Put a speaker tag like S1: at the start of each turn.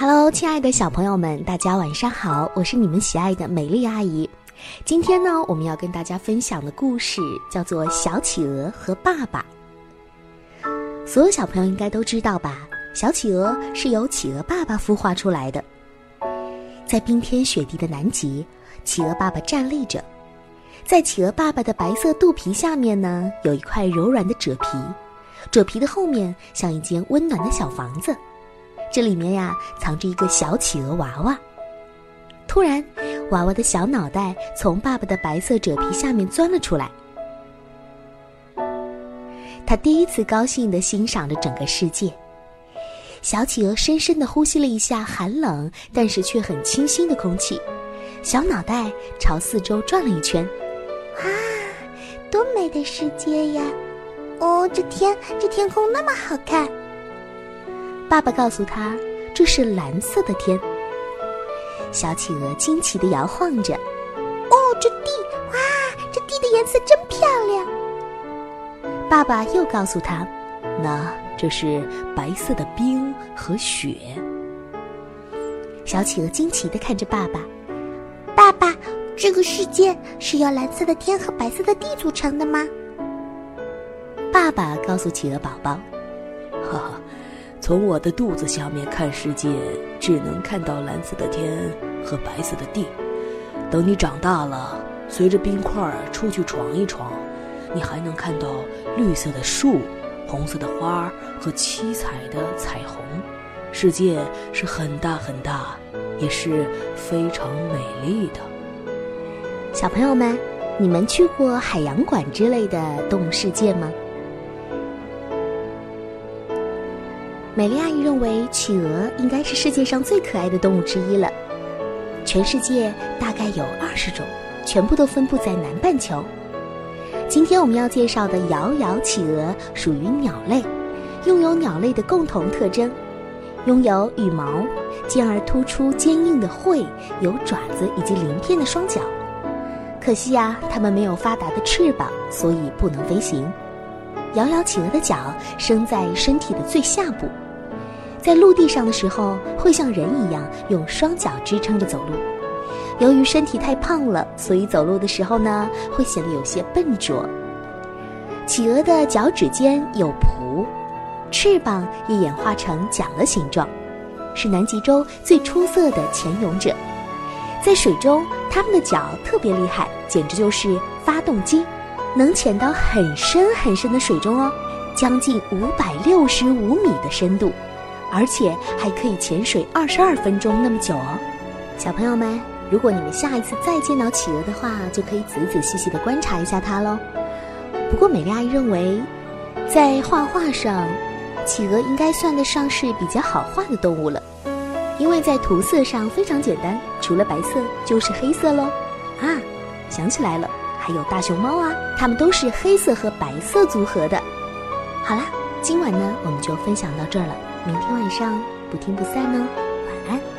S1: Hello，亲爱的小朋友们，大家晚上好！我是你们喜爱的美丽阿姨。今天呢，我们要跟大家分享的故事叫做《小企鹅和爸爸》。所有小朋友应该都知道吧？小企鹅是由企鹅爸爸孵化出来的。在冰天雪地的南极，企鹅爸爸站立着，在企鹅爸爸的白色肚皮下面呢，有一块柔软的褶皮，褶皮的后面像一间温暖的小房子。这里面呀，藏着一个小企鹅娃娃。突然，娃娃的小脑袋从爸爸的白色褶皮下面钻了出来。他第一次高兴地欣赏着整个世界。小企鹅深深地呼吸了一下寒冷但是却很清新的空气，小脑袋朝四周转了一圈。
S2: 哇，多美的世界呀！哦，这天，这天空那么好看。
S1: 爸爸告诉他：“这是蓝色的天。”小企鹅惊奇地摇晃着。
S2: “哦，这地，哇，这地的颜色真漂亮。”
S1: 爸爸又告诉他：“那这是白色的冰和雪。”小企鹅惊奇地看着爸爸：“
S2: 爸爸，这个世界是由蓝色的天和白色的地组成的吗？”
S1: 爸爸告诉企鹅宝宝：“
S3: 哈哈。”从我的肚子下面看世界，只能看到蓝色的天和白色的地。等你长大了，随着冰块出去闯一闯，你还能看到绿色的树、红色的花和七彩的彩虹。世界是很大很大，也是非常美丽的。
S1: 小朋友们，你们去过海洋馆之类的动物世界吗？美丽阿姨认为，企鹅应该是世界上最可爱的动物之一了。全世界大概有二十种，全部都分布在南半球。今天我们要介绍的摇摇企鹅属于鸟类，拥有鸟类的共同特征：拥有羽毛、尖而突出、坚硬的喙、有爪子以及鳞片的双脚。可惜呀，它们没有发达的翅膀，所以不能飞行。摇摇企鹅的脚生在身体的最下部。在陆地上的时候，会像人一样用双脚支撑着走路。由于身体太胖了，所以走路的时候呢，会显得有些笨拙。企鹅的脚趾间有蹼，翅膀也演化成桨的形状，是南极洲最出色的潜泳者。在水中，它们的脚特别厉害，简直就是发动机，能潜到很深很深的水中哦，将近五百六十五米的深度。而且还可以潜水二十二分钟那么久哦，小朋友们，如果你们下一次再见到企鹅的话，就可以仔仔细细的观察一下它喽。不过美丽阿姨认为，在画画上，企鹅应该算得上是比较好画的动物了，因为在涂色上非常简单，除了白色就是黑色喽。啊，想起来了，还有大熊猫啊，它们都是黑色和白色组合的。好啦，今晚呢，我们就分享到这儿了。明天晚上不听不散呢，晚安。